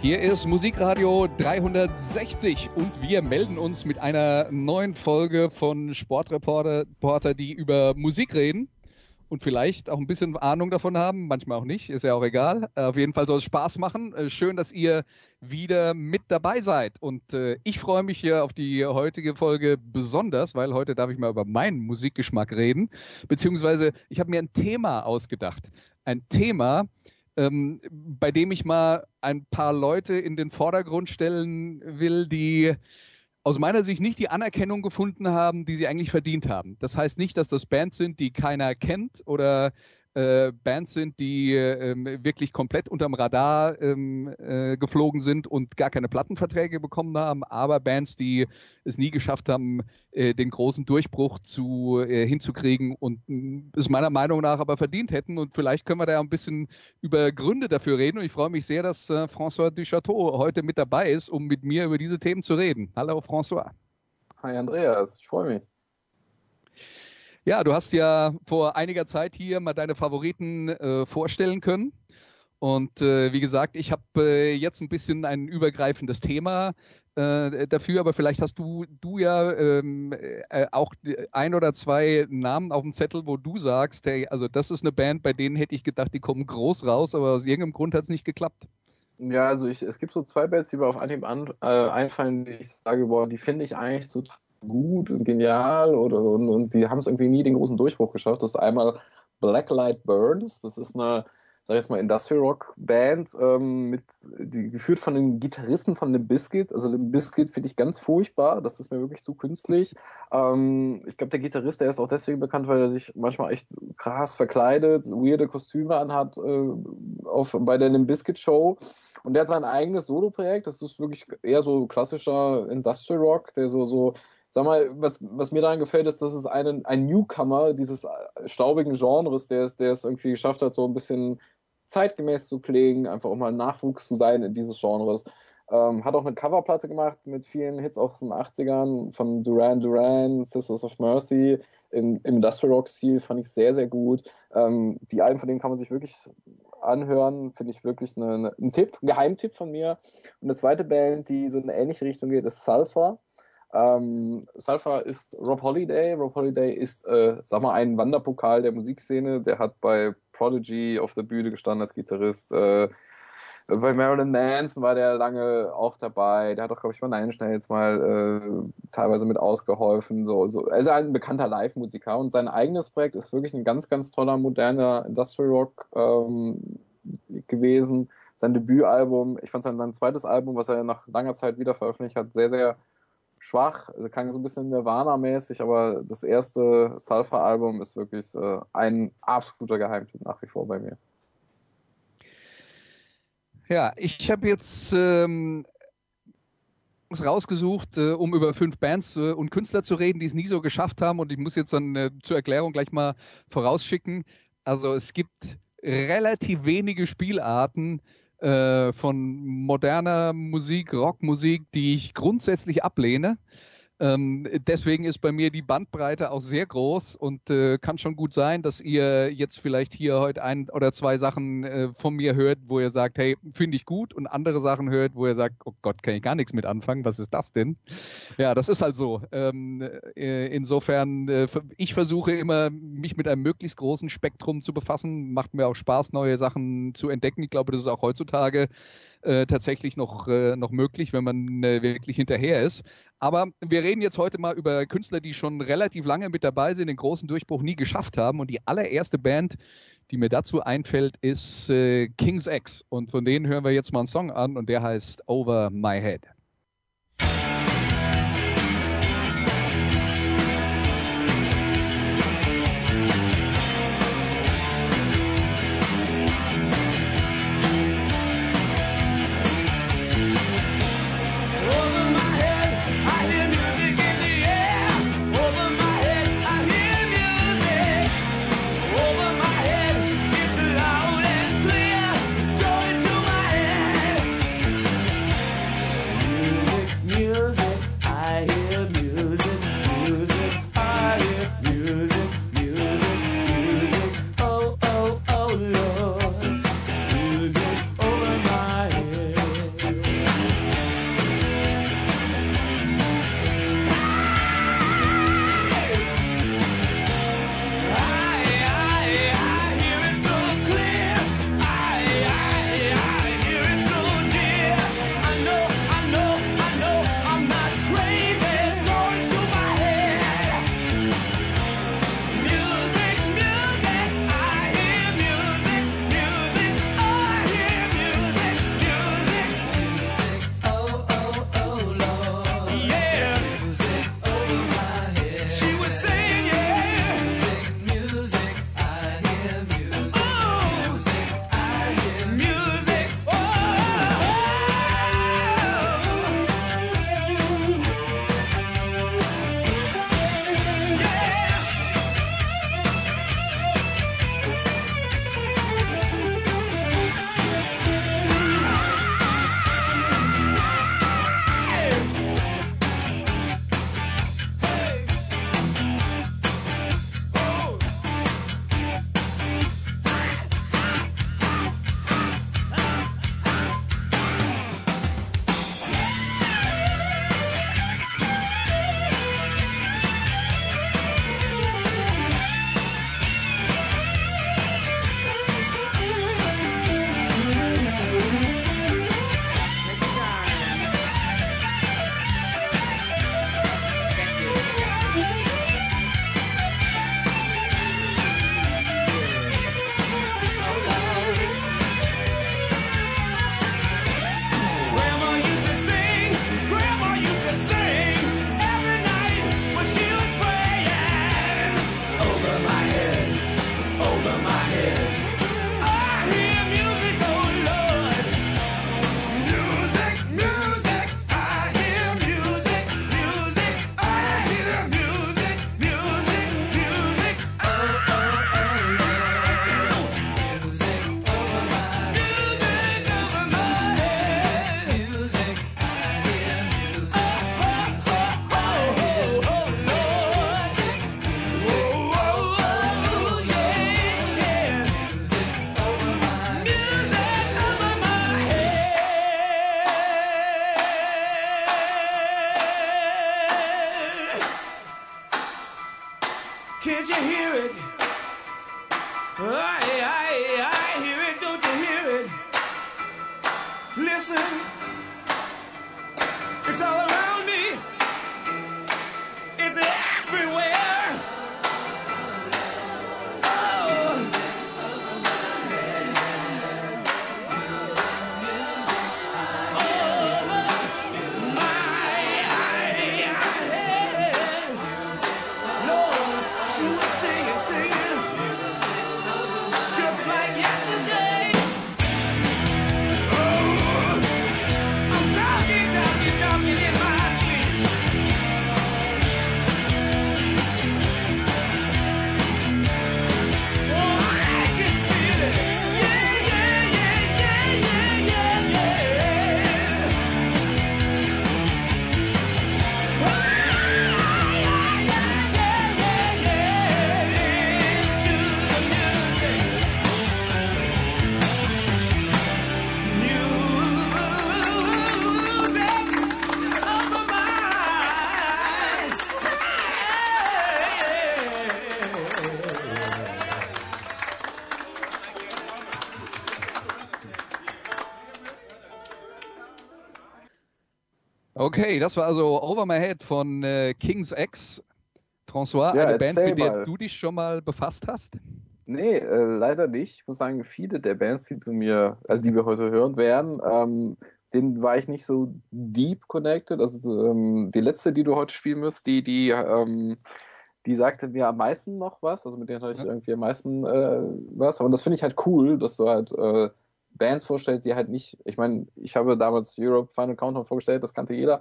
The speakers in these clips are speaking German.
Hier ist Musikradio 360 und wir melden uns mit einer neuen Folge von Sportreporter, die über Musik reden und vielleicht auch ein bisschen Ahnung davon haben, manchmal auch nicht, ist ja auch egal. Auf jeden Fall soll es Spaß machen. Äh, schön, dass ihr wieder mit dabei seid. Und äh, ich freue mich hier auf die heutige Folge besonders, weil heute darf ich mal über meinen Musikgeschmack reden. Beziehungsweise ich habe mir ein Thema ausgedacht. Ein Thema, ähm, bei dem ich mal ein paar Leute in den Vordergrund stellen will, die aus meiner Sicht nicht die Anerkennung gefunden haben, die sie eigentlich verdient haben. Das heißt nicht, dass das Bands sind, die keiner kennt oder äh, Bands sind, die ähm, wirklich komplett unterm Radar ähm, äh, geflogen sind und gar keine Plattenverträge bekommen haben, aber Bands, die es nie geschafft haben, äh, den großen Durchbruch zu, äh, hinzukriegen und mm, es meiner Meinung nach aber verdient hätten. Und vielleicht können wir da ein bisschen über Gründe dafür reden. Und ich freue mich sehr, dass äh, François Duchateau heute mit dabei ist, um mit mir über diese Themen zu reden. Hallo François. Hi Andreas, ich freue mich. Ja, du hast ja vor einiger Zeit hier mal deine Favoriten äh, vorstellen können. Und äh, wie gesagt, ich habe äh, jetzt ein bisschen ein übergreifendes Thema äh, dafür, aber vielleicht hast du, du ja ähm, äh, auch ein oder zwei Namen auf dem Zettel, wo du sagst, hey, also das ist eine Band, bei denen hätte ich gedacht, die kommen groß raus, aber aus irgendeinem Grund hat es nicht geklappt. Ja, also ich, es gibt so zwei Bands, die mir auf Anhieb an, äh, einfallen, die ich sage, boah, die finde ich eigentlich total gut und genial oder, und, und die haben es irgendwie nie den großen Durchbruch geschafft. Das ist einmal Blacklight Burns, das ist eine, sag ich jetzt mal, Industrial Rock Band, ähm, mit, die, geführt von einem Gitarristen von Limp Bizkit. Also Limp Bizkit finde ich ganz furchtbar, das ist mir wirklich zu künstlich. Ähm, ich glaube, der Gitarrist, der ist auch deswegen bekannt, weil er sich manchmal echt krass verkleidet, weirde Kostüme anhat äh, auf, bei der Limp Bizkit Show. Und der hat sein eigenes Solo-Projekt, das ist wirklich eher so klassischer Industrial Rock, der so, so sag mal, was, was mir daran gefällt, ist, dass es einen, ein Newcomer dieses staubigen Genres, der, der es irgendwie geschafft hat, so ein bisschen zeitgemäß zu klingen, einfach auch mal Nachwuchs zu sein in dieses Genres. Ähm, hat auch eine Coverplatte gemacht mit vielen Hits aus den 80ern von Duran Duran, Sisters of Mercy im, im Industrial Rock-Stil, fand ich sehr, sehr gut. Ähm, die Alben von denen kann man sich wirklich anhören, finde ich wirklich eine, eine, ein Tipp, ein Geheimtipp von mir. Und eine zweite Band, die so in eine ähnliche Richtung geht, ist Sulfur. Ähm, Sulfur ist Rob Holiday. Rob Holiday ist, äh, sag mal, ein Wanderpokal der Musikszene. Der hat bei Prodigy auf der Bühne gestanden als Gitarrist. Äh, bei Marilyn Manson war der lange auch dabei. Der hat auch, glaube ich, bei Nein schnell jetzt mal äh, teilweise mit ausgeholfen. So, so. Also ein bekannter Live-Musiker und sein eigenes Projekt ist wirklich ein ganz, ganz toller, moderner Industrial Rock ähm, gewesen. Sein Debütalbum, ich fand sein zweites Album, was er nach langer Zeit wieder veröffentlicht hat, sehr, sehr schwach, also klang so ein bisschen Nirvana-mäßig, aber das erste Sulfur-Album ist wirklich äh, ein absoluter Geheimtipp nach wie vor bei mir. Ja, ich habe jetzt ähm, rausgesucht, äh, um über fünf Bands äh, und Künstler zu reden, die es nie so geschafft haben. Und ich muss jetzt dann äh, zur Erklärung gleich mal vorausschicken. Also es gibt relativ wenige Spielarten, äh, von moderner Musik, Rockmusik, die ich grundsätzlich ablehne. Ähm, deswegen ist bei mir die Bandbreite auch sehr groß und äh, kann schon gut sein, dass ihr jetzt vielleicht hier heute ein oder zwei Sachen äh, von mir hört, wo ihr sagt, hey, finde ich gut und andere Sachen hört, wo ihr sagt, oh Gott, kann ich gar nichts mit anfangen, was ist das denn? Ja, das ist halt so. Ähm, äh, insofern, äh, ich versuche immer, mich mit einem möglichst großen Spektrum zu befassen. Macht mir auch Spaß, neue Sachen zu entdecken. Ich glaube, das ist auch heutzutage äh, tatsächlich noch, äh, noch möglich, wenn man äh, wirklich hinterher ist. Aber wir reden jetzt heute mal über Künstler, die schon relativ lange mit dabei sind, den großen Durchbruch nie geschafft haben. Und die allererste Band, die mir dazu einfällt, ist äh, King's X. Und von denen hören wir jetzt mal einen Song an und der heißt Over My Head. Bye. Okay, das war also Over My Head von äh, King's X. François, ja, eine Band, mit der mal. du dich schon mal befasst hast? Nee, äh, leider nicht. Ich muss sagen, viele der Bands, die du mir, also die wir heute hören werden, ähm, denen war ich nicht so deep connected. Also ähm, die letzte, die du heute spielen musst, die, die, ähm, die sagte mir am meisten noch was. Also mit denen hatte ich irgendwie am meisten äh, was. Und das finde ich halt cool, dass du halt äh, Bands vorstellt, die halt nicht, ich meine, ich habe damals Europe Final Countdown vorgestellt, das kannte jeder.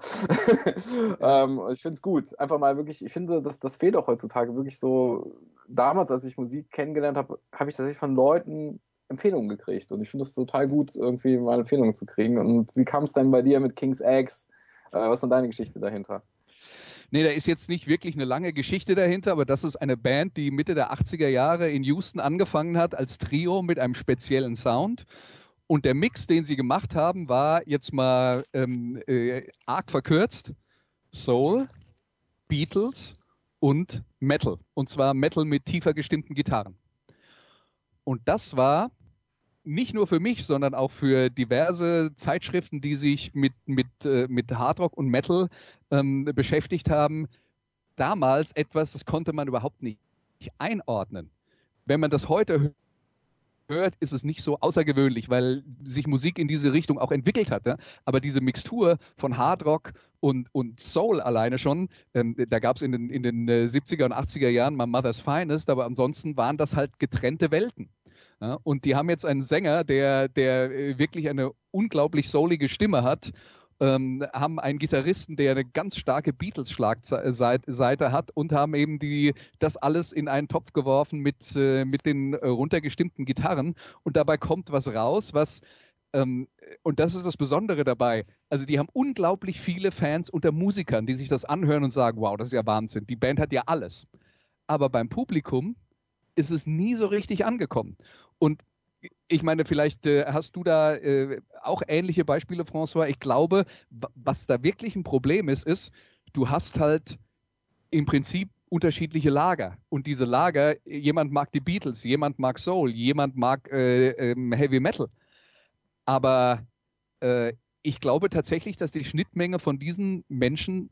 ähm, ich finde es gut. Einfach mal wirklich, ich finde, das, das fehlt auch heutzutage wirklich so. Damals, als ich Musik kennengelernt habe, habe ich tatsächlich von Leuten Empfehlungen gekriegt. Und ich finde es total gut, irgendwie mal Empfehlungen zu kriegen. Und wie kam es denn bei dir mit King's Eggs? Äh, was ist denn deine Geschichte dahinter? Nee, da ist jetzt nicht wirklich eine lange Geschichte dahinter, aber das ist eine Band, die Mitte der 80er Jahre in Houston angefangen hat als Trio mit einem speziellen Sound und der Mix, den sie gemacht haben, war jetzt mal ähm, äh, arg verkürzt Soul, Beatles und Metal. Und zwar Metal mit tiefer gestimmten Gitarren. Und das war nicht nur für mich, sondern auch für diverse Zeitschriften, die sich mit, mit, äh, mit Hardrock und Metal ähm, beschäftigt haben, damals etwas, das konnte man überhaupt nicht einordnen. Wenn man das heute hört, ist es nicht so außergewöhnlich, weil sich Musik in diese Richtung auch entwickelt hat. Ja? Aber diese Mixtur von Hardrock und, und Soul alleine schon, ähm, da gab es in den, in den 70er äh, und 80er Jahren mal Mother's Finest, aber ansonsten waren das halt getrennte Welten. Ja? Und die haben jetzt einen Sänger, der, der äh, wirklich eine unglaublich soulige Stimme hat ähm, haben einen Gitarristen, der eine ganz starke Beatles-Schlagseite hat und haben eben die, das alles in einen Topf geworfen mit, äh, mit den äh, runtergestimmten Gitarren und dabei kommt was raus, was ähm, und das ist das Besondere dabei. Also die haben unglaublich viele Fans unter Musikern, die sich das anhören und sagen, wow, das ist ja Wahnsinn. Die Band hat ja alles. Aber beim Publikum ist es nie so richtig angekommen. Und ich meine, vielleicht äh, hast du da äh, auch ähnliche Beispiele, François. Ich glaube, was da wirklich ein Problem ist, ist, du hast halt im Prinzip unterschiedliche Lager. Und diese Lager, jemand mag die Beatles, jemand mag Soul, jemand mag äh, ähm, Heavy Metal. Aber äh, ich glaube tatsächlich, dass die Schnittmenge von diesen Menschen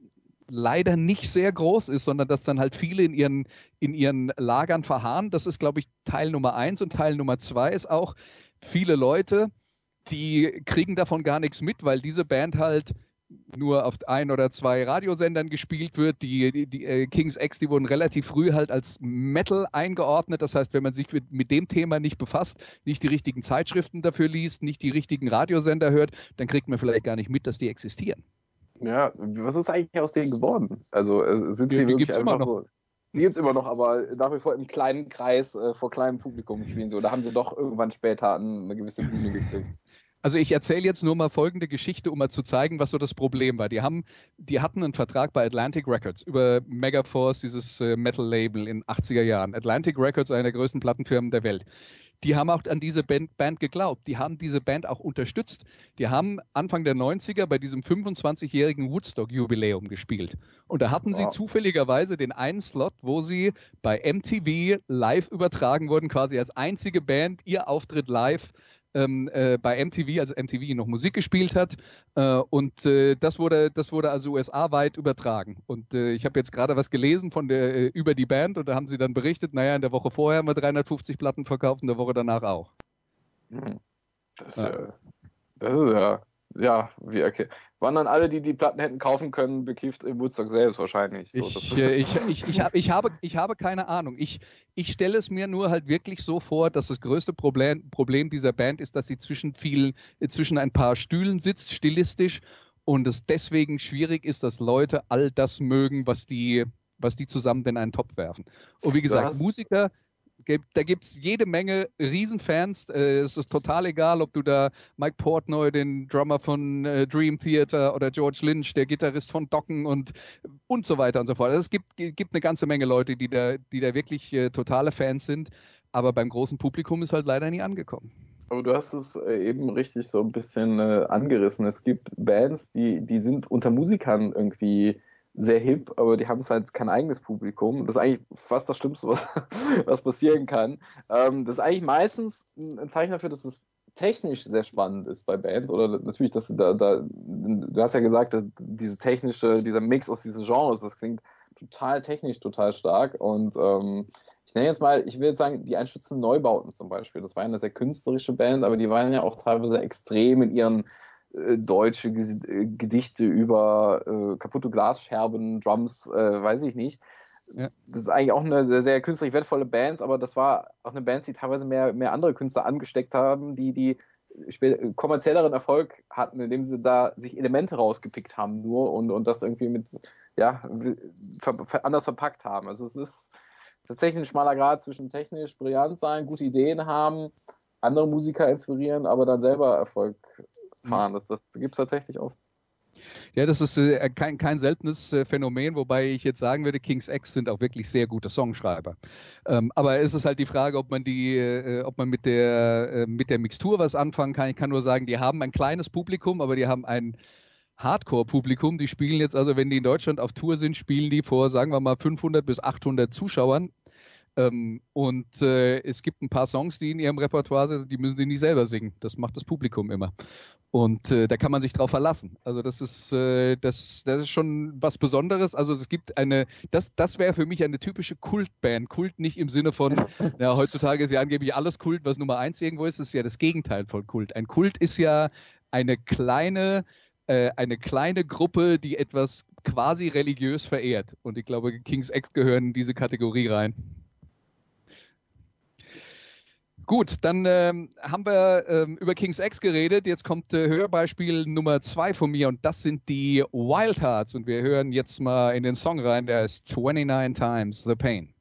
leider nicht sehr groß ist, sondern dass dann halt viele in ihren, in ihren Lagern verharren. Das ist, glaube ich, Teil Nummer eins und Teil Nummer zwei ist auch viele Leute, die kriegen davon gar nichts mit, weil diese Band halt nur auf ein oder zwei Radiosendern gespielt wird. Die, die, die äh, Kings X, die wurden relativ früh halt als Metal eingeordnet. Das heißt, wenn man sich mit, mit, dem Thema nicht befasst, nicht die richtigen Zeitschriften dafür liest, nicht die richtigen Radiosender hört, dann kriegt man vielleicht gar nicht mit, dass die existieren. Ja, was ist eigentlich aus denen geworden? Also äh, sind sie wirklich die einfach so. Die gibt es immer noch, aber nach wie vor im kleinen Kreis äh, vor kleinem Publikum spielen sie. Oder haben sie doch irgendwann später eine gewisse Bühne gekriegt? Also ich erzähle jetzt nur mal folgende Geschichte, um mal zu zeigen, was so das Problem war. Die haben, die hatten einen Vertrag bei Atlantic Records über Megaforce, dieses äh, Metal-Label in 80er Jahren. Atlantic Records, eine der größten Plattenfirmen der Welt. Die haben auch an diese Band, Band, geglaubt. Die haben diese Band auch unterstützt. Die haben Anfang der 90er bei diesem 25-jährigen Woodstock-Jubiläum gespielt. Und da hatten wow. sie zufälligerweise den einen Slot, wo sie bei MTV live übertragen wurden, quasi als einzige Band ihr Auftritt live ähm, äh, bei MTV, als MTV noch Musik gespielt hat. Äh, und äh, das wurde, das wurde also USA-weit übertragen. Und äh, ich habe jetzt gerade was gelesen von der äh, über die Band und da haben sie dann berichtet, naja, in der Woche vorher haben wir 350 Platten verkauft und der Woche danach auch. Hm. Das, ja. das ist ja ja, wie okay. Waren dann alle, die die Platten hätten kaufen können, bekifft im Woodstock selbst wahrscheinlich. So, ich, äh, ich, ich, ich, hab, ich, habe, ich habe keine Ahnung. Ich, ich stelle es mir nur halt wirklich so vor, dass das größte Problem, Problem dieser Band ist, dass sie zwischen vielen, zwischen ein paar Stühlen sitzt, stilistisch, und es deswegen schwierig ist, dass Leute all das mögen, was die, was die zusammen in einen Topf werfen. Und wie gesagt, Musiker, da gibt es jede Menge Riesenfans. Äh, es ist total egal, ob du da Mike Portnoy, den Drummer von äh, Dream Theater oder George Lynch, der Gitarrist von Docken und, und so weiter und so fort. Also es gibt, gibt eine ganze Menge Leute, die da, die da wirklich äh, totale Fans sind. Aber beim großen Publikum ist halt leider nie angekommen. Aber du hast es äh, eben richtig so ein bisschen äh, angerissen. Es gibt Bands, die, die sind unter Musikern irgendwie sehr hip, aber die haben es halt kein eigenes Publikum. Das ist eigentlich fast das Schlimmste, was, was passieren kann. Ähm, das ist eigentlich meistens ein Zeichen dafür, dass es technisch sehr spannend ist bei Bands oder natürlich, dass du da, da du hast ja gesagt, diese technische, dieser Mix aus diesen Genres, das klingt total technisch, total stark und ähm, ich nenne jetzt mal, ich will jetzt sagen, die Einstützen Neubauten zum Beispiel. Das war eine sehr künstlerische Band, aber die waren ja auch teilweise extrem in ihren deutsche äh, Gedichte über äh, kaputte Glasscherben, Drums, äh, weiß ich nicht. Ja. Das ist eigentlich auch eine sehr, sehr künstlerisch wertvolle Band, aber das war auch eine Band, die teilweise mehr, mehr andere Künstler angesteckt haben, die, die kommerzielleren Erfolg hatten, indem sie da sich Elemente rausgepickt haben nur und, und das irgendwie mit, ja, ver, anders verpackt haben. Also es ist tatsächlich ein schmaler Grad zwischen technisch brillant sein, gute Ideen haben, andere Musiker inspirieren, aber dann selber Erfolg fahren. Das, das gibt es tatsächlich oft. Ja, das ist äh, kein, kein seltenes äh, Phänomen, wobei ich jetzt sagen würde, Kings X sind auch wirklich sehr gute Songschreiber. Ähm, aber es ist halt die Frage, ob man die, äh, ob man mit der, äh, mit der Mixtur was anfangen kann. Ich kann nur sagen, die haben ein kleines Publikum, aber die haben ein Hardcore-Publikum. Die spielen jetzt also, wenn die in Deutschland auf Tour sind, spielen die vor, sagen wir mal, 500 bis 800 Zuschauern ähm, und äh, es gibt ein paar Songs, die in ihrem Repertoire sind, die müssen sie nie selber singen. Das macht das Publikum immer. Und äh, da kann man sich drauf verlassen. Also das ist, äh, das, das ist schon was Besonderes. Also es gibt eine, das, das wäre für mich eine typische Kultband. Kult nicht im Sinne von, ja, heutzutage ist ja angeblich alles Kult, was Nummer eins irgendwo ist. Das ist ja das Gegenteil von Kult. Ein Kult ist ja eine kleine, äh, eine kleine Gruppe, die etwas quasi religiös verehrt. Und ich glaube, King's X gehören in diese Kategorie rein. Gut, dann ähm, haben wir ähm, über King's X geredet. Jetzt kommt äh, Hörbeispiel Nummer zwei von mir und das sind die Wild Hearts. Und wir hören jetzt mal in den Song rein, der ist 29 Times the Pain.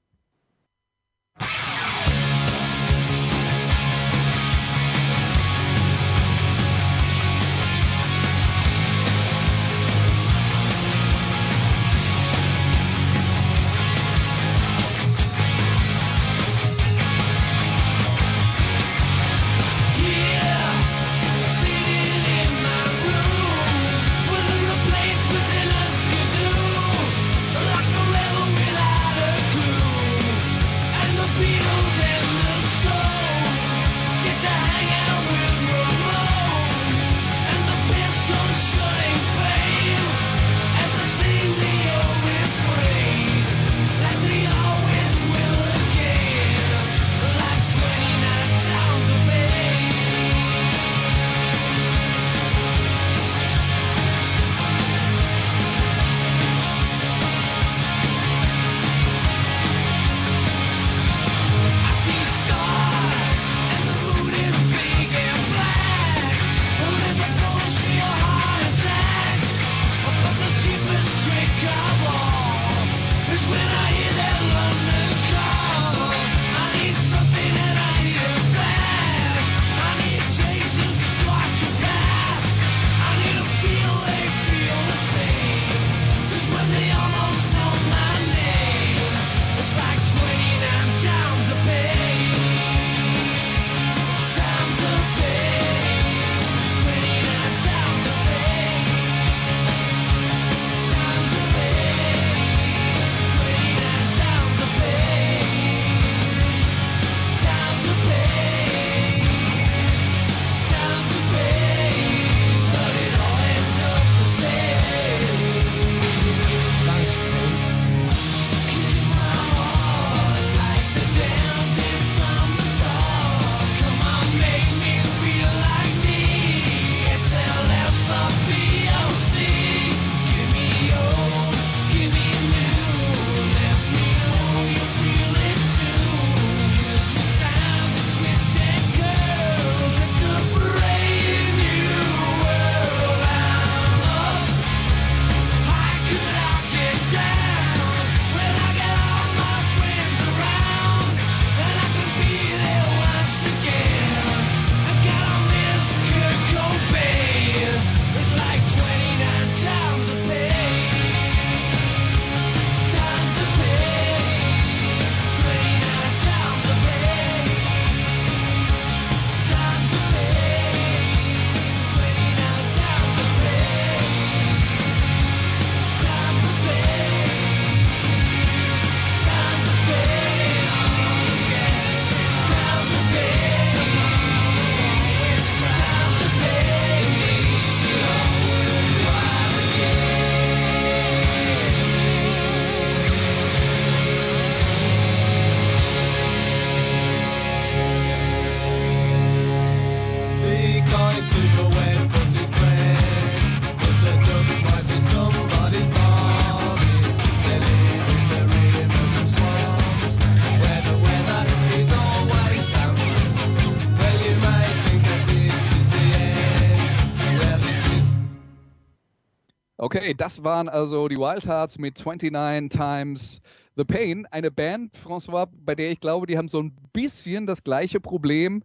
Okay, das waren also die Wild Hearts mit 29 Times The Pain. Eine Band, François, bei der ich glaube, die haben so ein bisschen das gleiche Problem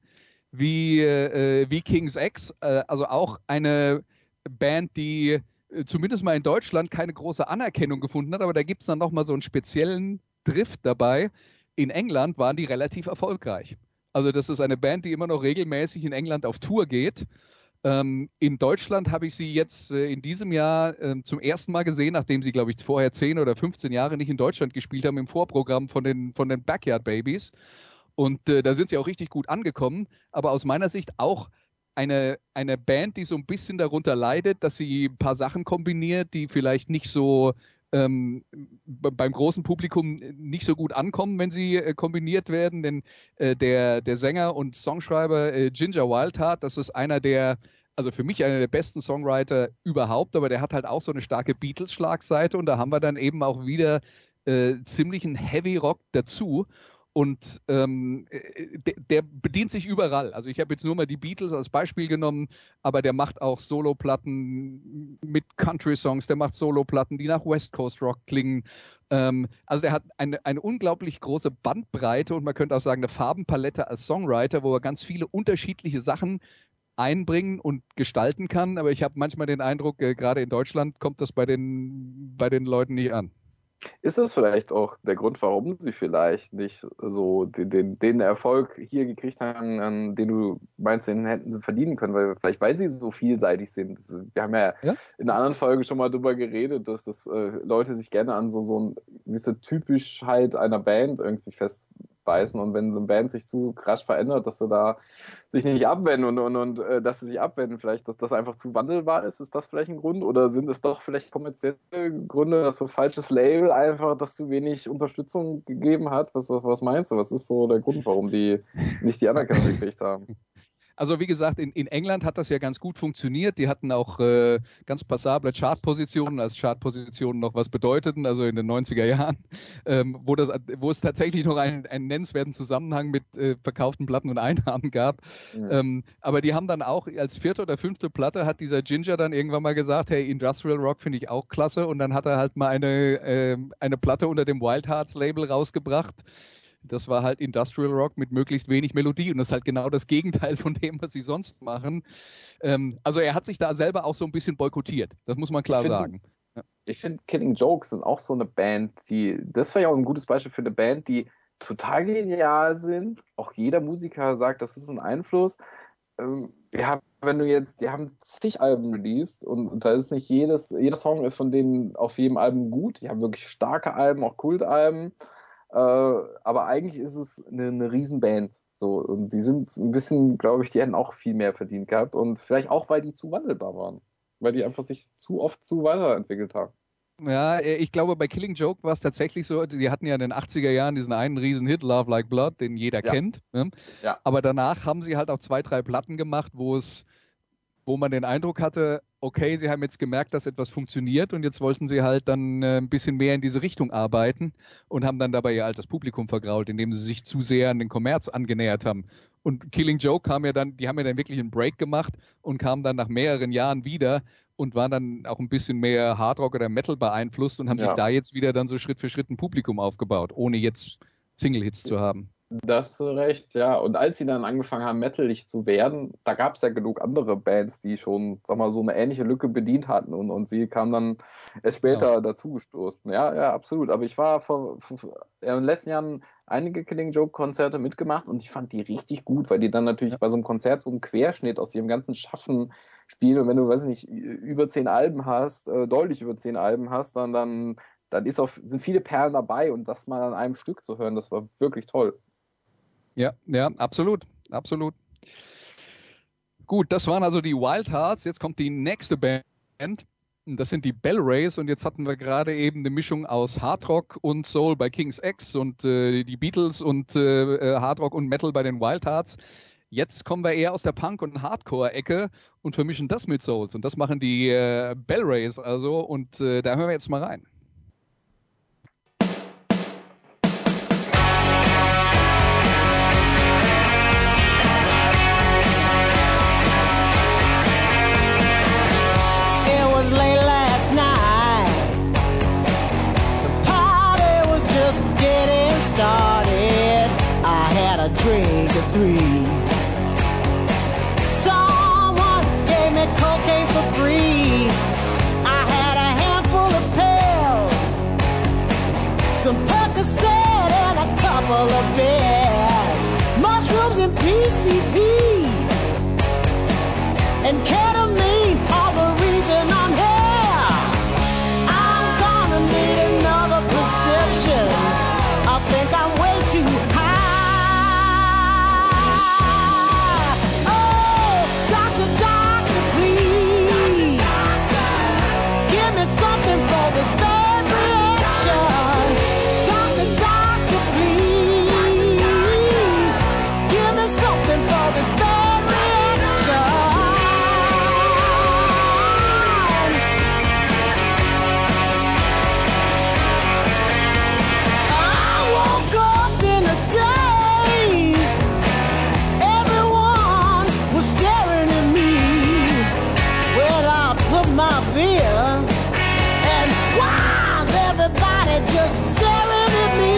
wie, äh, wie King's X. Äh, also auch eine Band, die äh, zumindest mal in Deutschland keine große Anerkennung gefunden hat, aber da gibt es dann nochmal so einen speziellen Drift dabei. In England waren die relativ erfolgreich. Also das ist eine Band, die immer noch regelmäßig in England auf Tour geht. Ähm, in Deutschland habe ich sie jetzt äh, in diesem Jahr äh, zum ersten Mal gesehen, nachdem sie, glaube ich, vorher 10 oder 15 Jahre nicht in Deutschland gespielt haben, im Vorprogramm von den, von den Backyard Babies. Und äh, da sind sie auch richtig gut angekommen. Aber aus meiner Sicht auch eine, eine Band, die so ein bisschen darunter leidet, dass sie ein paar Sachen kombiniert, die vielleicht nicht so ähm, beim großen Publikum nicht so gut ankommen, wenn sie äh, kombiniert werden. Denn äh, der, der Sänger und Songschreiber äh, Ginger Wildheart, das ist einer der, also für mich einer der besten Songwriter überhaupt, aber der hat halt auch so eine starke Beatles-Schlagseite und da haben wir dann eben auch wieder äh, ziemlichen Heavy Rock dazu. Und ähm, äh, der, bedient sich überall. Also ich habe jetzt nur mal die Beatles als Beispiel genommen, aber der macht auch Soloplatten mit Country-Songs, der macht Soloplatten, die nach West Coast Rock klingen. Ähm, also der hat eine, eine unglaublich große Bandbreite und man könnte auch sagen eine Farbenpalette als Songwriter, wo er ganz viele unterschiedliche Sachen einbringen und gestalten kann. Aber ich habe manchmal den Eindruck, äh, gerade in Deutschland kommt das bei den, bei den Leuten nicht an. Ist das vielleicht auch der Grund, warum sie vielleicht nicht so den, den, den Erfolg hier gekriegt haben, an den du meinst, den hätten sie verdienen können, weil vielleicht weil sie so vielseitig sind. Wir haben ja, ja? in einer anderen Folge schon mal darüber geredet, dass das äh, Leute sich gerne an so, so eine gewisse Typischheit einer Band irgendwie fest beißen und wenn so eine Band sich zu krass verändert, dass sie da sich nicht abwenden und, und, und äh, dass sie sich abwenden, vielleicht, dass das einfach zu wandelbar ist, ist das vielleicht ein Grund oder sind es doch vielleicht kommerzielle Gründe, dass so ein falsches Label einfach, dass zu wenig Unterstützung gegeben hat? Was, was, was meinst du? Was ist so der Grund, warum die nicht die Anerkennung gekriegt haben? Also wie gesagt, in, in England hat das ja ganz gut funktioniert. Die hatten auch äh, ganz passable Chartpositionen, als Chartpositionen noch was bedeuteten, also in den 90er Jahren, ähm, wo, das, wo es tatsächlich noch einen, einen nennenswerten Zusammenhang mit äh, verkauften Platten und Einnahmen gab. Ja. Ähm, aber die haben dann auch als vierte oder fünfte Platte hat dieser Ginger dann irgendwann mal gesagt, hey, Industrial Rock finde ich auch klasse. Und dann hat er halt mal eine, äh, eine Platte unter dem Wild Hearts Label rausgebracht das war halt Industrial Rock mit möglichst wenig Melodie und das ist halt genau das Gegenteil von dem, was sie sonst machen. Ähm, also er hat sich da selber auch so ein bisschen boykottiert, das muss man klar ich sagen. ja. Ich finde Killing Jokes sind auch so eine Band, die, das wäre ja auch ein gutes Beispiel für eine Band, die total genial sind. Auch jeder Musiker sagt, das ist ein Einfluss. Ähm, ja, wenn du jetzt, die haben zig Alben released und da ist nicht jedes, jeder Song ist von denen auf jedem Album gut. Die haben wirklich starke Alben, auch Kultalben. Äh, aber eigentlich ist es eine, eine Riesenband. So, und die sind ein bisschen, glaube ich, die hätten auch viel mehr verdient gehabt. Und vielleicht auch, weil die zu wandelbar waren. Weil die einfach sich zu oft zu weiterentwickelt haben. Ja, ich glaube, bei Killing Joke war es tatsächlich so, die hatten ja in den 80er Jahren diesen einen riesen Hit, Love Like Blood, den jeder ja. kennt. Ne? Ja. Aber danach haben sie halt auch zwei, drei Platten gemacht, wo es, wo man den Eindruck hatte, okay, sie haben jetzt gemerkt, dass etwas funktioniert und jetzt wollten sie halt dann äh, ein bisschen mehr in diese Richtung arbeiten und haben dann dabei ihr altes Publikum vergrault, indem sie sich zu sehr an den Kommerz angenähert haben. Und Killing Joke kam ja dann, die haben ja dann wirklich einen Break gemacht und kamen dann nach mehreren Jahren wieder und waren dann auch ein bisschen mehr Hardrock oder Metal beeinflusst und haben ja. sich da jetzt wieder dann so Schritt für Schritt ein Publikum aufgebaut, ohne jetzt Single-Hits zu haben. Das ist recht, ja. Und als sie dann angefangen haben, metalig zu werden, da gab es ja genug andere Bands, die schon, sag mal, so eine ähnliche Lücke bedient hatten und, und sie kam dann erst später ja. dazugestoßen. Ja, ja, absolut. Aber ich war vor, vor, ja, in den letzten Jahren einige Killing Joke Konzerte mitgemacht und ich fand die richtig gut, weil die dann natürlich bei so einem Konzert so einen Querschnitt aus ihrem ganzen Schaffen spielen. Und wenn du, weiß nicht, über zehn Alben hast, äh, deutlich über zehn Alben hast, dann, dann, dann ist auch, sind viele Perlen dabei und das mal an einem Stück zu hören, das war wirklich toll. Ja, ja, absolut, absolut. Gut, das waren also die Wild Hearts. Jetzt kommt die nächste Band. Das sind die Bell Rays und jetzt hatten wir gerade eben eine Mischung aus Hardrock und Soul bei King's X und äh, die Beatles und äh, äh Hardrock und Metal bei den Wild Hearts. Jetzt kommen wir eher aus der Punk- und Hardcore-Ecke und vermischen das mit Souls und das machen die äh, Bell Rays also und äh, da hören wir jetzt mal rein. just staring at me.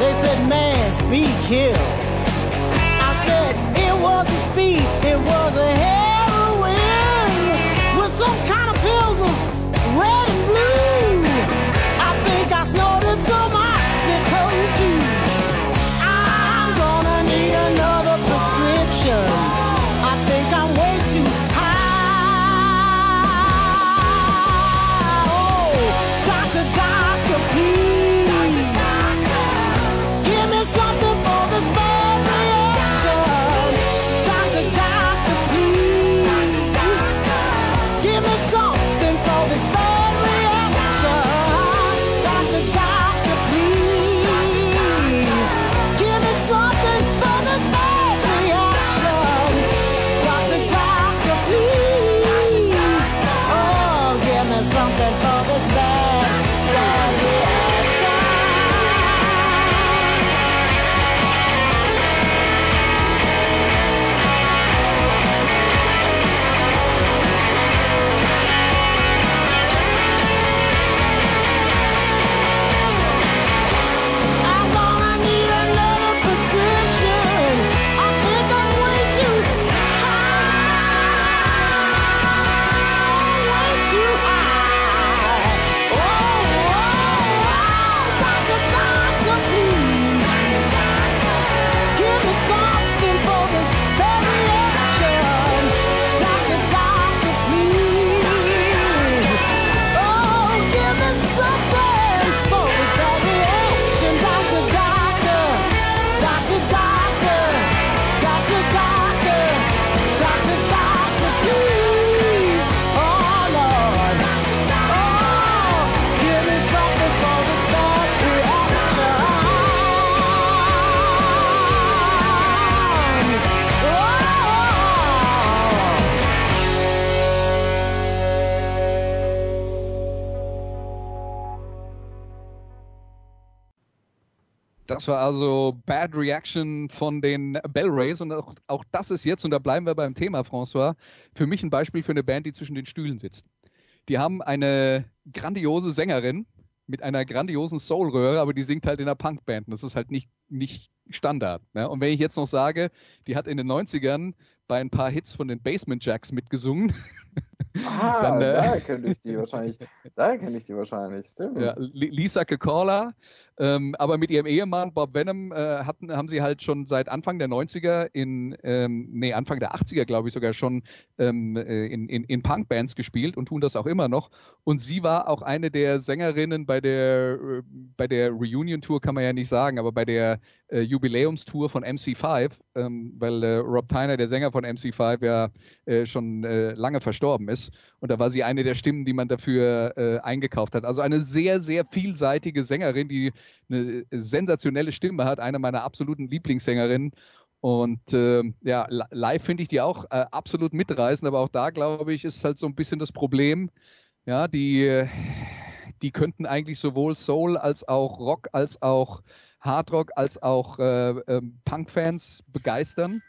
They said, man, speak, kill. Das war also Bad Reaction von den Bell Rays und auch, auch das ist jetzt, und da bleiben wir beim Thema, François, für mich ein Beispiel für eine Band, die zwischen den Stühlen sitzt. Die haben eine grandiose Sängerin mit einer grandiosen Soul-Röhre, aber die singt halt in einer Punkband. Das ist halt nicht, nicht Standard. Ne? Und wenn ich jetzt noch sage, die hat in den 90ern bei ein paar Hits von den Basement Jacks mitgesungen, Ah, Dann, äh, da kenne ich die wahrscheinlich. Da kenne ich die wahrscheinlich. Stimmt. Ja, Li- Lisa Kekala, ähm, aber mit ihrem Ehemann Bob Venom äh, hatten, haben sie halt schon seit Anfang der 90er in, ähm, nee, Anfang der 80er, glaube ich sogar schon ähm, äh, in, in, in Punkbands gespielt und tun das auch immer noch. Und sie war auch eine der Sängerinnen bei der, äh, bei der Reunion-Tour, kann man ja nicht sagen, aber bei der äh, Jubiläumstour von MC5, ähm, weil äh, Rob Tyner, der Sänger von MC5, ja äh, schon äh, lange verstorben ist. Und da war sie eine der Stimmen, die man dafür äh, eingekauft hat. Also eine sehr, sehr vielseitige Sängerin, die eine sensationelle Stimme hat, eine meiner absoluten Lieblingssängerinnen. Und äh, ja, li- live finde ich die auch äh, absolut mitreißend, aber auch da, glaube ich, ist halt so ein bisschen das Problem, ja, die, äh, die könnten eigentlich sowohl Soul als auch Rock, als auch Hardrock, als auch äh, ähm, Punk-Fans begeistern.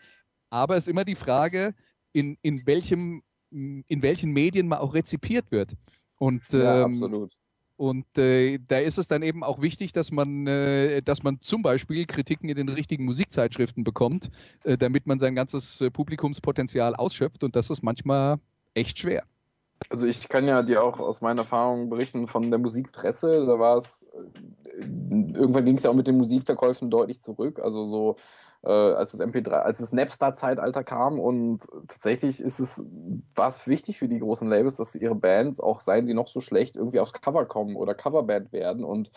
Aber es ist immer die Frage, in, in welchem in welchen Medien man auch rezipiert wird. Und, Ja, ähm, absolut. und äh, da ist es dann eben auch wichtig, dass man, äh, dass man zum Beispiel Kritiken in den richtigen Musikzeitschriften bekommt, äh, damit man sein ganzes äh, Publikumspotenzial ausschöpft. Und das ist manchmal echt schwer. Also ich kann ja dir auch aus meiner Erfahrung berichten von der Musikpresse. Da war es, äh, irgendwann ging es ja auch mit den Musikverkäufen deutlich zurück. Also so, äh, als das MP3, als das Napster-Zeitalter kam und tatsächlich ist es, war es wichtig für die großen Labels, dass ihre Bands, auch seien sie noch so schlecht, irgendwie aufs Cover kommen oder Coverband werden. Und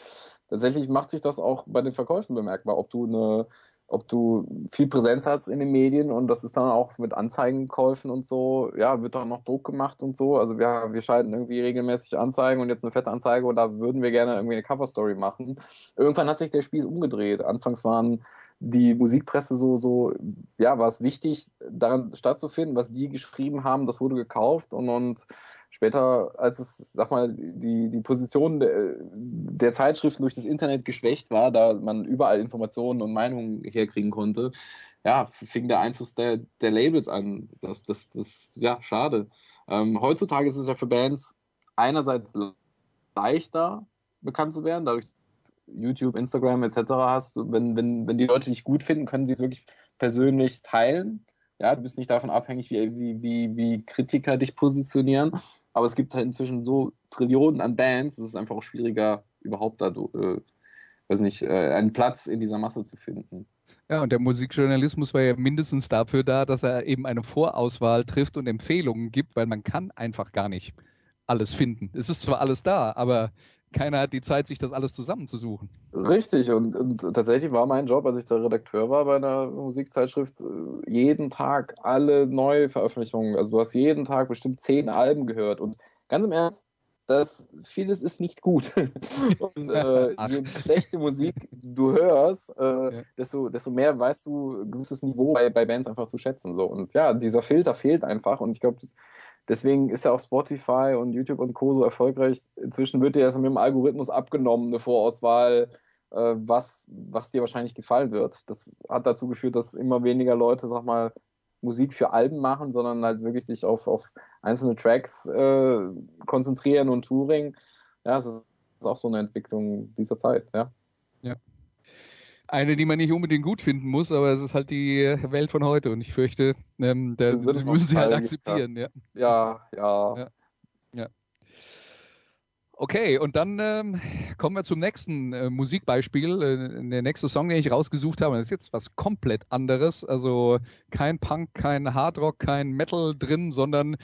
tatsächlich macht sich das auch bei den Verkäufen bemerkbar, ob du eine ob du viel Präsenz hast in den Medien und das ist dann auch mit Anzeigenkäufen und so, ja, wird dann noch Druck gemacht und so. Also wir, wir schalten irgendwie regelmäßig Anzeigen und jetzt eine fette Anzeige und da würden wir gerne irgendwie eine Coverstory machen. Irgendwann hat sich der Spieß umgedreht. Anfangs waren die Musikpresse so, so, ja, war es wichtig, daran stattzufinden, was die geschrieben haben, das wurde gekauft und, und später, als es, sag mal, die, die Position der, der Zeitschriften durch das Internet geschwächt war, da man überall Informationen und Meinungen herkriegen konnte, ja, fing der Einfluss der, der Labels an. Das, das, das, ja, schade. Ähm, heutzutage ist es ja für Bands einerseits leichter bekannt zu werden, dadurch YouTube, Instagram etc. hast, wenn, wenn, wenn die Leute dich gut finden, können sie es wirklich persönlich teilen. Ja, du bist nicht davon abhängig, wie, wie, wie, wie Kritiker dich positionieren. Aber es gibt halt inzwischen so Trillionen an Bands, es ist einfach auch schwieriger, überhaupt da, äh, weiß nicht, äh, einen Platz in dieser Masse zu finden. Ja, und der Musikjournalismus war ja mindestens dafür da, dass er eben eine Vorauswahl trifft und Empfehlungen gibt, weil man kann einfach gar nicht alles finden. Es ist zwar alles da, aber keiner hat die Zeit, sich das alles zusammenzusuchen. Richtig, und, und, tatsächlich war mein Job, als ich der Redakteur war bei einer Musikzeitschrift, äh, jeden Tag alle neue Veröffentlichungen. Also du hast jeden Tag bestimmt zehn Alben gehört. Und ganz im Ernst, das, vieles ist nicht gut. und äh, je schlechte Musik du hörst, äh, ja. desto, desto mehr weißt du ein gewisses Niveau bei, bei Bands einfach zu schätzen. So. Und ja, dieser Filter fehlt einfach. Und ich glaube, Deswegen ist ja auch Spotify und YouTube und Co. so erfolgreich. Inzwischen wird dir erst mit dem Algorithmus abgenommen, eine Vorauswahl, äh, was, was dir wahrscheinlich gefallen wird. Das hat dazu geführt, dass immer weniger Leute, sag mal, Musik für Alben machen, sondern halt wirklich sich auf, auf einzelne Tracks äh, konzentrieren und Touring. Ja, das ist, das ist auch so eine Entwicklung dieser Zeit, ja. Ja eine, die man nicht unbedingt gut finden muss, aber es ist halt die Welt von heute und ich fürchte, ähm, da sie müssen sie halt akzeptieren. Ja, ja. ja. ja. ja. Okay, und dann ähm, kommen wir zum nächsten äh, Musikbeispiel. Äh, der nächste Song, den ich rausgesucht habe, das ist jetzt was komplett anderes. Also kein Punk, kein Hardrock, kein Metal drin, sondern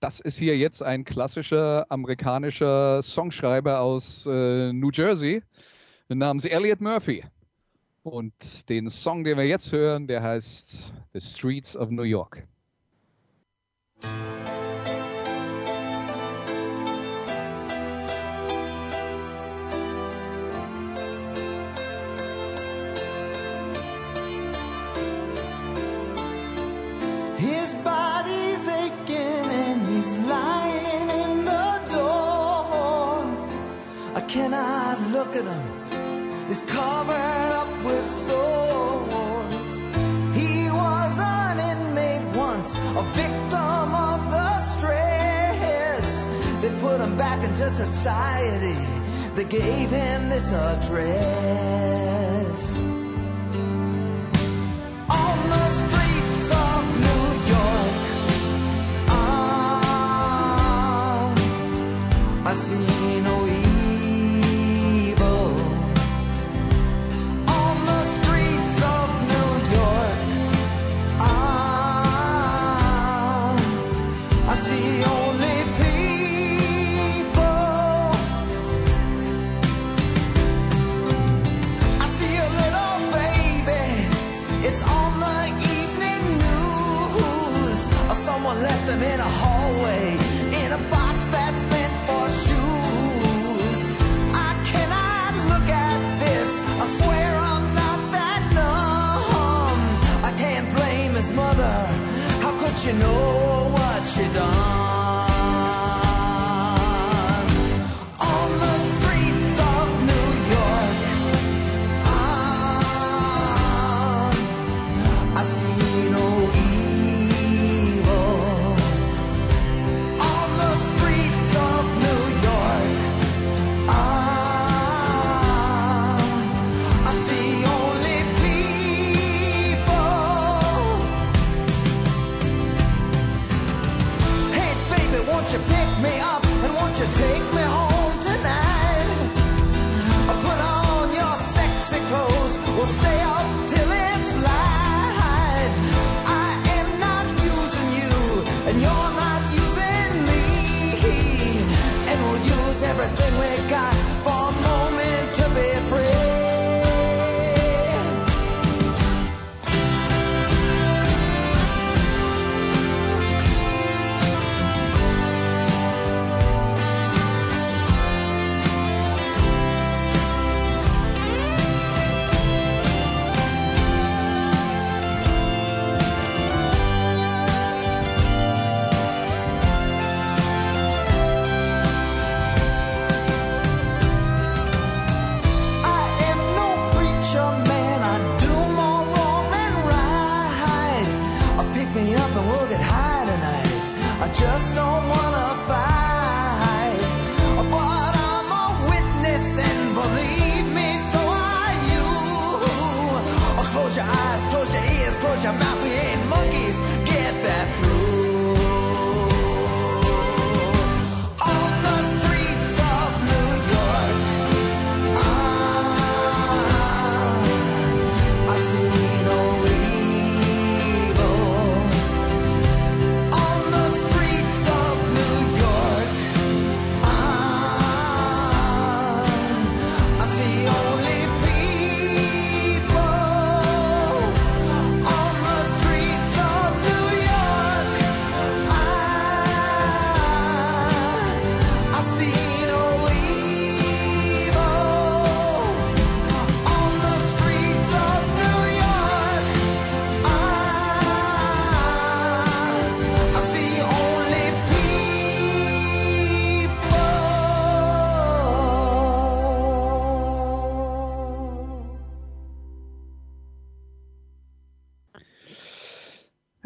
das ist hier jetzt ein klassischer amerikanischer Songschreiber aus äh, New Jersey namens Elliot Murphy. Und den Song, den wir jetzt hören, der heißt The Streets of New York. His body's aching and he's lying in the door. I cannot look at him. He's covered sores. He was an inmate once, a victim of the stress. They put him back into society. They gave him this address. just don't wanna fight.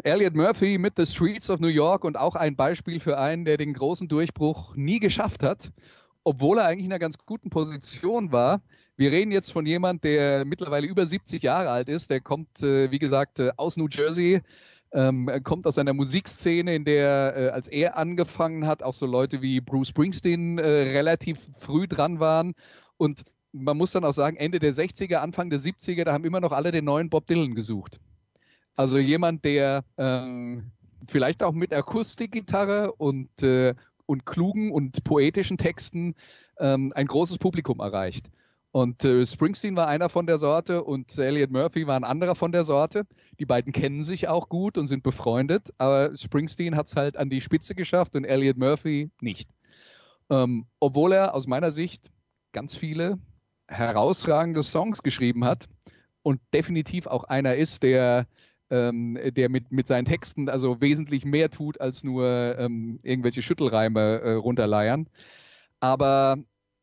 Elliot Murphy mit The Streets of New York und auch ein Beispiel für einen, der den großen Durchbruch nie geschafft hat, obwohl er eigentlich in einer ganz guten Position war. Wir reden jetzt von jemand, der mittlerweile über 70 Jahre alt ist. Der kommt, äh, wie gesagt, äh, aus New Jersey, ähm, kommt aus einer Musikszene, in der, äh, als er angefangen hat, auch so Leute wie Bruce Springsteen äh, relativ früh dran waren. Und man muss dann auch sagen, Ende der 60er, Anfang der 70er, da haben immer noch alle den neuen Bob Dylan gesucht. Also jemand, der ähm, vielleicht auch mit Akustikgitarre und, äh, und klugen und poetischen Texten ähm, ein großes Publikum erreicht. Und äh, Springsteen war einer von der Sorte und Elliot Murphy war ein anderer von der Sorte. Die beiden kennen sich auch gut und sind befreundet, aber Springsteen hat es halt an die Spitze geschafft und Elliot Murphy nicht. Ähm, obwohl er aus meiner Sicht ganz viele herausragende Songs geschrieben hat und definitiv auch einer ist, der ähm, der mit, mit seinen Texten also wesentlich mehr tut, als nur ähm, irgendwelche Schüttelreime äh, runterleiern. Aber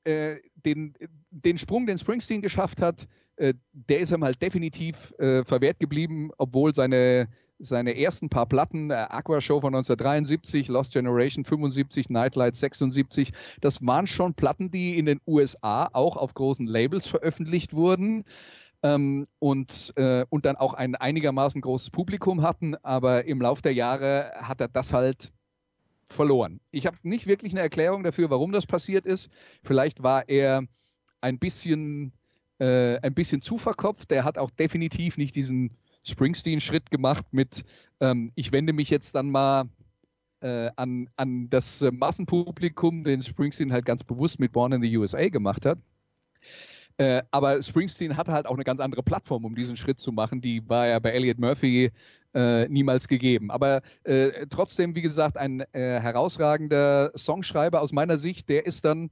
äh, den, den Sprung, den Springsteen geschafft hat, äh, der ist ihm halt definitiv äh, verwehrt geblieben, obwohl seine, seine ersten paar Platten, äh, Aqua Show von 1973, Lost Generation 75, Nightlight 76, das waren schon Platten, die in den USA auch auf großen Labels veröffentlicht wurden. Ähm, und, äh, und dann auch ein einigermaßen großes Publikum hatten, aber im Laufe der Jahre hat er das halt verloren. Ich habe nicht wirklich eine Erklärung dafür, warum das passiert ist. Vielleicht war er ein bisschen, äh, ein bisschen zu verkopft. Er hat auch definitiv nicht diesen Springsteen-Schritt gemacht mit, ähm, ich wende mich jetzt dann mal äh, an, an das Massenpublikum, den Springsteen halt ganz bewusst mit Born in the USA gemacht hat. Äh, aber Springsteen hatte halt auch eine ganz andere Plattform, um diesen Schritt zu machen. Die war ja bei Elliot Murphy äh, niemals gegeben. Aber äh, trotzdem, wie gesagt, ein äh, herausragender Songschreiber aus meiner Sicht, der ist dann,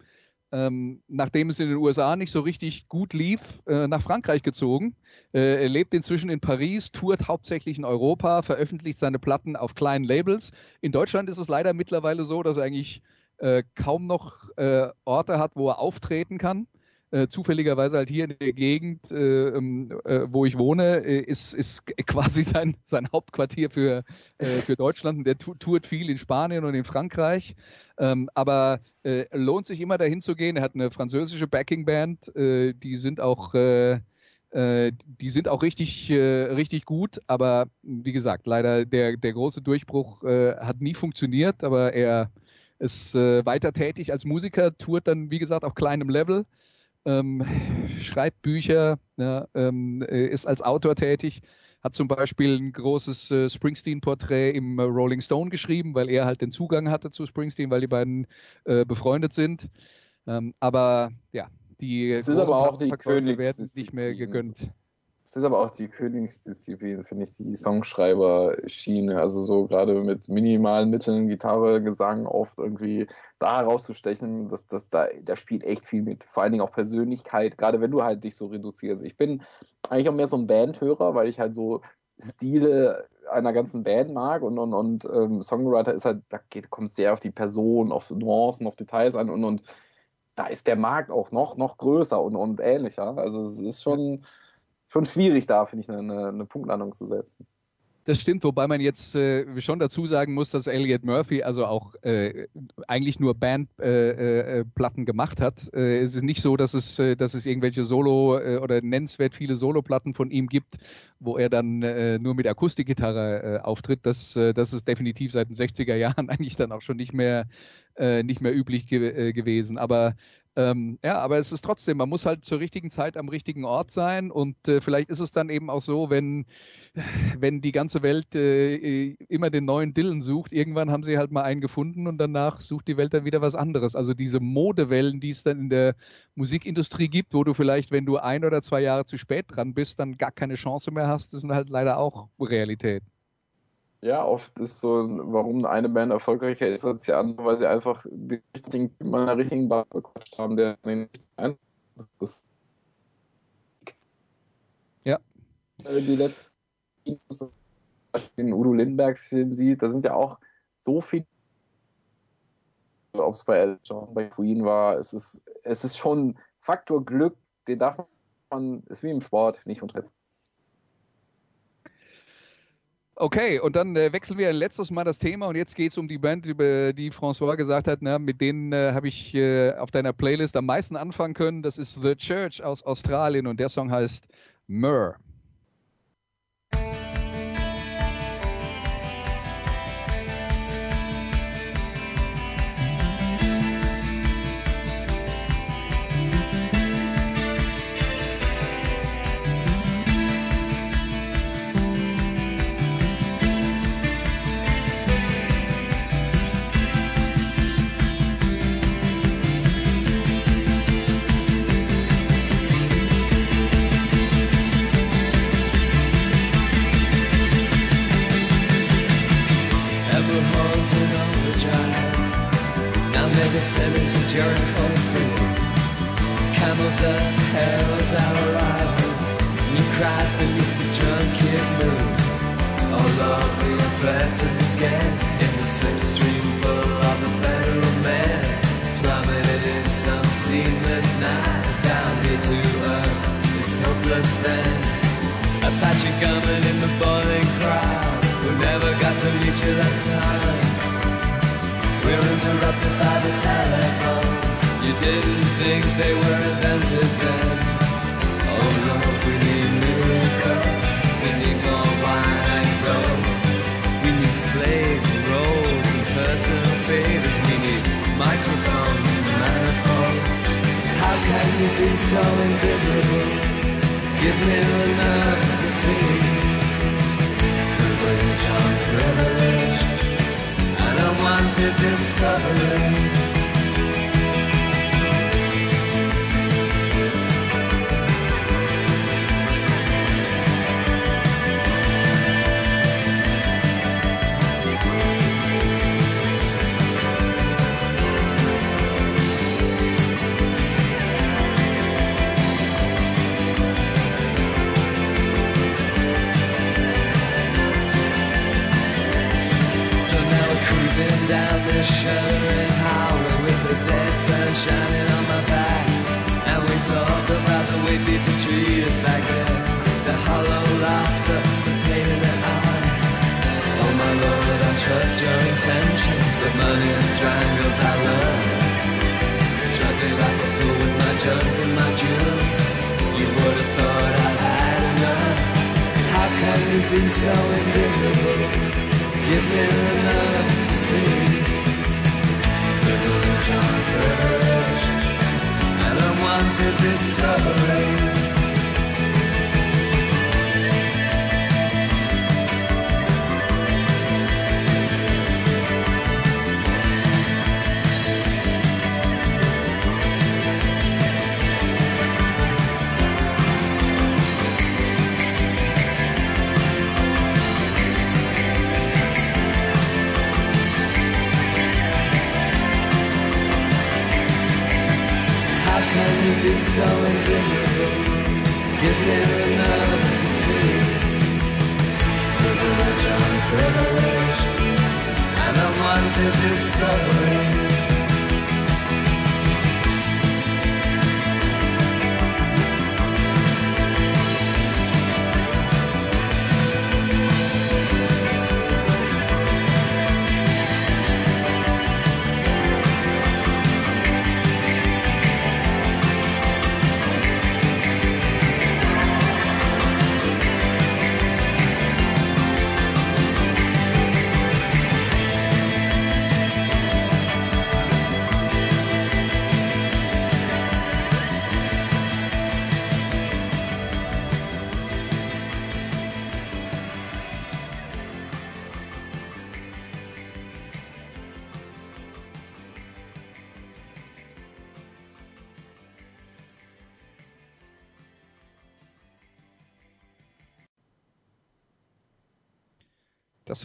ähm, nachdem es in den USA nicht so richtig gut lief, äh, nach Frankreich gezogen. Äh, er lebt inzwischen in Paris, tourt hauptsächlich in Europa, veröffentlicht seine Platten auf kleinen Labels. In Deutschland ist es leider mittlerweile so, dass er eigentlich kaum noch Orte hat, wo er auftreten kann. Äh, zufälligerweise halt hier in der Gegend, äh, ähm, äh, wo ich wohne, äh, ist, ist quasi sein, sein Hauptquartier für, äh, für Deutschland. Und der tourt viel in Spanien und in Frankreich. Ähm, aber lohnt sich immer dahin zu gehen. Er hat eine französische Backing-Band, die sind auch die sind auch richtig, richtig gut, aber wie gesagt, leider der, der große Durchbruch hat nie funktioniert, aber er ist weiter tätig als Musiker, tourt dann, wie gesagt, auf kleinem Level ähm, schreibt Bücher, ja, ähm, äh, ist als Autor tätig, hat zum Beispiel ein großes äh, Springsteen-Porträt im äh, Rolling Stone geschrieben, weil er halt den Zugang hatte zu Springsteen, weil die beiden äh, befreundet sind. Ähm, aber ja, die es ist aber auch die werden nicht mehr gegönnt. Das ist aber auch die Königsdisziplin, finde ich, die Songschreiber-Schiene. Also so gerade mit minimalen Mitteln, Gitarre, Gesang oft irgendwie da herauszustechen, das, das, da, da spielt echt viel mit. Vor allen Dingen auch Persönlichkeit, gerade wenn du halt dich so reduzierst. Ich bin eigentlich auch mehr so ein Bandhörer, weil ich halt so Stile einer ganzen Band mag und, und, und ähm, Songwriter ist halt, da geht, kommt sehr auf die Person, auf Nuancen, auf Details an und, und da ist der Markt auch noch, noch größer und, und ähnlicher. Also es ist schon schon schwierig da, finde ich, eine, eine Punktlandung zu setzen. Das stimmt, wobei man jetzt äh, schon dazu sagen muss, dass Elliot Murphy also auch äh, eigentlich nur Bandplatten äh, äh gemacht hat. Äh, es ist nicht so, dass es, äh, dass es irgendwelche Solo- oder nennenswert viele Soloplatten von ihm gibt, wo er dann nur mit Akustikgitarre auftritt. Das, das ist definitiv seit den 60er Jahren eigentlich dann auch schon nicht mehr, nicht mehr üblich ge gewesen. Aber ähm, ja, aber es ist trotzdem, man muss halt zur richtigen Zeit am richtigen Ort sein und äh, vielleicht ist es dann eben auch so, wenn, wenn die ganze Welt äh, immer den neuen Dillen sucht, irgendwann haben sie halt mal einen gefunden und danach sucht die Welt dann wieder was anderes. Also diese Modewellen, die es dann in der Musikindustrie gibt, wo du vielleicht, wenn du ein oder zwei Jahre zu spät dran bist, dann gar keine Chance mehr hast, das sind halt leider auch Realität. Ja, oft ist so, warum eine Band erfolgreicher ist als die andere, weil sie einfach die richtigen, mal einen richtigen Bar bequatscht haben, der den nicht ist. Ja. Die letzten, den Udo Lindenberg-Film sieht, da sind ja auch so viele, ob es bei Elton, bei Queen war, es ist, es ist schon Faktor Glück, den darf man, ist wie im Sport, nicht unterschätzen. Okay, und dann äh, wechseln wir letztes Mal das Thema und jetzt geht es um die Band, über die François gesagt hat, na, mit denen äh, habe ich äh, auf deiner Playlist am meisten anfangen können. Das ist The Church aus Australien und der Song heißt Myrrh.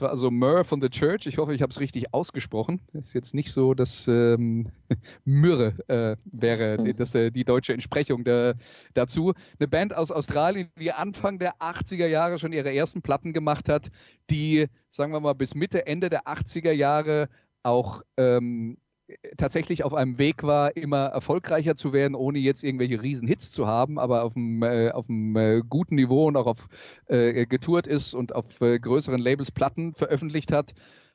War also Myrrh von The Church. Ich hoffe, ich habe es richtig ausgesprochen. Ist jetzt nicht so, dass ähm, Myrrhe äh, wäre mhm. das, äh, die deutsche Entsprechung der, dazu. Eine Band aus Australien, die Anfang der 80er Jahre schon ihre ersten Platten gemacht hat, die, sagen wir mal, bis Mitte, Ende der 80er Jahre auch ähm, tatsächlich auf einem Weg war, immer erfolgreicher zu werden, ohne jetzt irgendwelche riesen Hits zu haben, aber auf einem, äh, auf einem äh, guten Niveau und auch auf äh, getourt ist und auf äh, größeren Labels Platten veröffentlicht hat.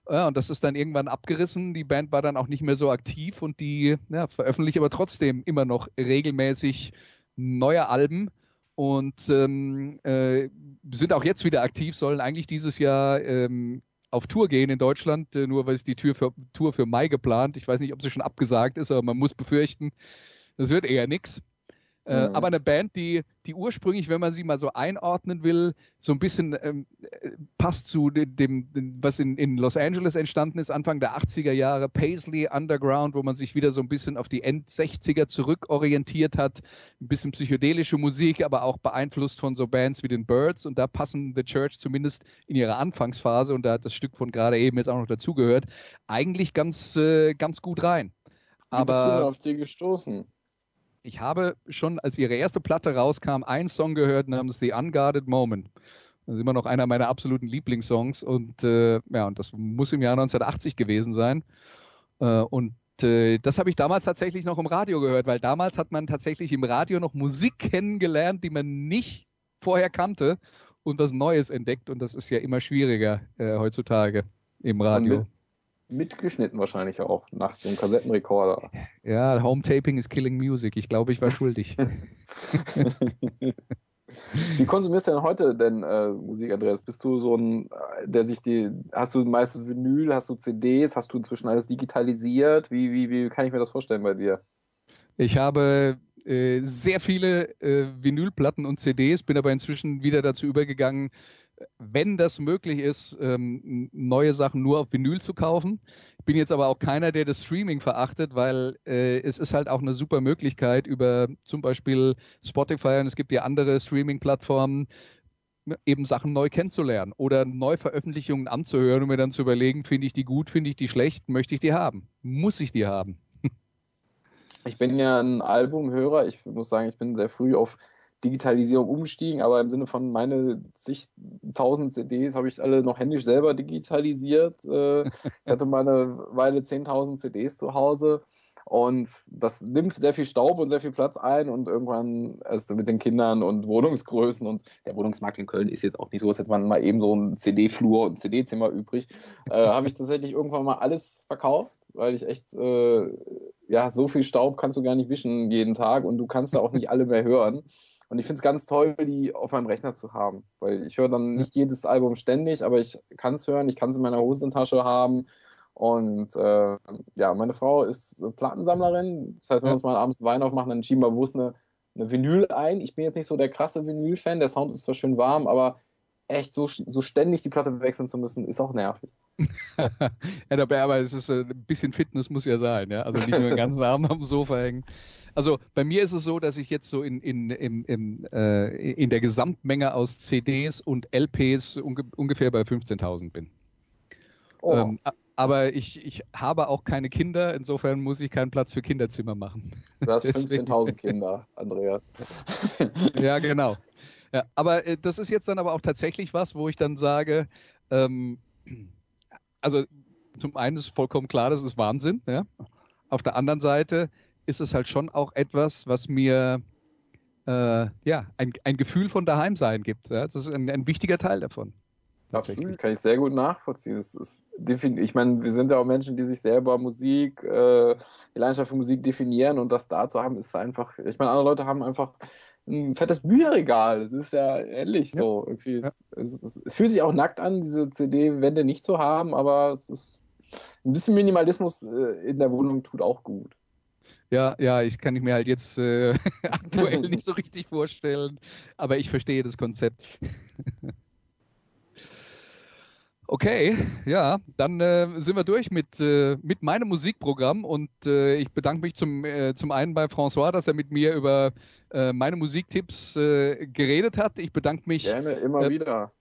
Ja, und das ist dann irgendwann abgerissen. Die Band war dann auch nicht mehr so aktiv und die ja, veröffentlicht aber trotzdem immer noch regelmäßig neue Alben und ähm, äh, sind auch jetzt wieder aktiv, sollen eigentlich dieses Jahr ähm, auf Tour gehen in Deutschland, äh, nur weil es die Tür für, Tour für Mai geplant. Ich weiß nicht, ob sie schon abgesagt ist, aber man muss befürchten, das wird eher nichts. Äh, mhm. Aber eine Band, die, die ursprünglich, wenn man sie mal so einordnen will, so ein bisschen ähm, äh, passt zu dem, was in, in Los Angeles entstanden ist, Anfang der 80er Jahre, Paisley Underground, wo man sich wieder so ein bisschen auf die End-60er zurückorientiert hat, ein bisschen psychedelische Musik, aber auch beeinflusst von so Bands wie den Birds und da passen The Church zumindest in ihrer Anfangsphase, und da hat das Stück von gerade eben jetzt auch noch dazugehört, eigentlich ganz, äh, ganz gut rein. Wie aber, bist du auf die gestoßen? Ich habe schon, als ihre erste Platte rauskam, einen Song gehört namens The Unguarded Moment. Das ist immer noch einer meiner absoluten Lieblingssongs und äh, ja, und das muss im Jahr 1980 gewesen sein. Äh, und äh, das habe ich damals tatsächlich noch im Radio gehört, weil damals hat man tatsächlich im Radio noch Musik kennengelernt, die man nicht vorher kannte und was Neues entdeckt und das ist ja immer schwieriger äh, heutzutage im Radio mitgeschnitten wahrscheinlich auch, nachts im Kassettenrekorder. Ja, Home Taping is Killing Music. Ich glaube, ich war schuldig. Wie konsumierst du denn heute denn äh, Musik, Andreas? Bist du so ein, äh, der sich die, hast du meist Vinyl, hast du CDs, hast du inzwischen alles digitalisiert? Wie, wie, wie kann ich mir das vorstellen bei dir? Ich habe äh, sehr viele äh, Vinylplatten und CDs, bin aber inzwischen wieder dazu übergegangen, wenn das möglich ist, ähm, neue Sachen nur auf Vinyl zu kaufen. Ich bin jetzt aber auch keiner, der das Streaming verachtet, weil äh, es ist halt auch eine super Möglichkeit über zum Beispiel Spotify und es gibt ja andere Streaming-Plattformen, eben Sachen neu kennenzulernen oder Neuveröffentlichungen anzuhören und mir dann zu überlegen, finde ich die gut, finde ich die schlecht, möchte ich die haben, muss ich die haben. Ich bin ja ein Albumhörer. Ich muss sagen, ich bin sehr früh auf Digitalisierung umstiegen, aber im Sinne von meine zigtausend CDs habe ich alle noch händisch selber digitalisiert. Äh, ich hatte mal eine Weile 10.000 CDs zu Hause und das nimmt sehr viel Staub und sehr viel Platz ein und irgendwann also mit den Kindern und Wohnungsgrößen und der Wohnungsmarkt in Köln ist jetzt auch nicht so, als hätte man mal eben so ein CD-Flur und CD-Zimmer übrig, äh, habe ich tatsächlich irgendwann mal alles verkauft, weil ich echt, äh, ja, so viel Staub kannst du gar nicht wischen jeden Tag und du kannst da auch nicht alle mehr hören. Und ich finde es ganz toll, die auf meinem Rechner zu haben, weil ich höre dann nicht jedes Album ständig, aber ich kann es hören, ich kann es in meiner Hosentasche haben. Und äh, ja, meine Frau ist Plattensammlerin. Das heißt, wenn wir uns mal abends Wein aufmachen, dann schieben wir bewusst eine, eine Vinyl ein. Ich bin jetzt nicht so der krasse Vinyl-Fan, der Sound ist zwar schön warm, aber echt so, so ständig die Platte wechseln zu müssen, ist auch nervig. ja, dabei, aber es ist äh, ein bisschen Fitness muss ja sein, ja. Also nicht nur den ganzen Abend am Sofa hängen. Also bei mir ist es so, dass ich jetzt so in, in, in, in, äh, in der Gesamtmenge aus CDs und LPs unge ungefähr bei 15.000 bin. Oh. Ähm, aber ich, ich habe auch keine Kinder, insofern muss ich keinen Platz für Kinderzimmer machen. Du hast 15.000 Kinder, Andreas. ja, genau. Ja, aber äh, das ist jetzt dann aber auch tatsächlich was, wo ich dann sage, ähm, also zum einen ist vollkommen klar, das ist Wahnsinn. Ja? Auf der anderen Seite ist es halt schon auch etwas, was mir äh, ja ein, ein Gefühl von daheim sein gibt. Ja? Das ist ein, ein wichtiger Teil davon. Absolut, kann ich sehr gut nachvollziehen. Das ist, ich meine, wir sind ja auch Menschen, die sich selber Musik, äh, die Leidenschaft für Musik definieren und das da zu haben, ist einfach, ich meine, andere Leute haben einfach ein fettes Bücherregal. Es ist ja ähnlich ja. so. Irgendwie. Ja. Es, es, es, fühlt sich auch nackt an, diese CD-Wände nicht zu haben, aber es ist ein bisschen Minimalismus äh, in der Wohnung tut auch gut. Ja, ja, ich kann ich mir halt jetzt äh, aktuell nicht so richtig vorstellen, aber ich verstehe das Konzept. Okay, ja, dann äh, sind wir durch mit, äh, mit meinem Musikprogramm und äh, ich bedanke mich zum, äh, zum einen bei François, dass er mit mir über äh, meine Musiktipps äh, geredet hat. Ich bedanke mich. Gerne, immer wieder.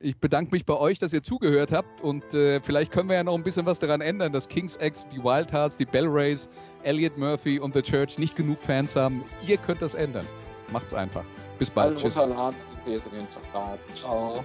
Ich bedanke mich bei euch, dass ihr zugehört habt und vielleicht können wir ja noch ein bisschen was daran ändern, dass Kings X, die Wild Hearts, die Bell Rays, Elliot Murphy und The Church nicht genug Fans haben. Ihr könnt das ändern. Macht's einfach. Bis bald. Alle Tschüss. Ciao.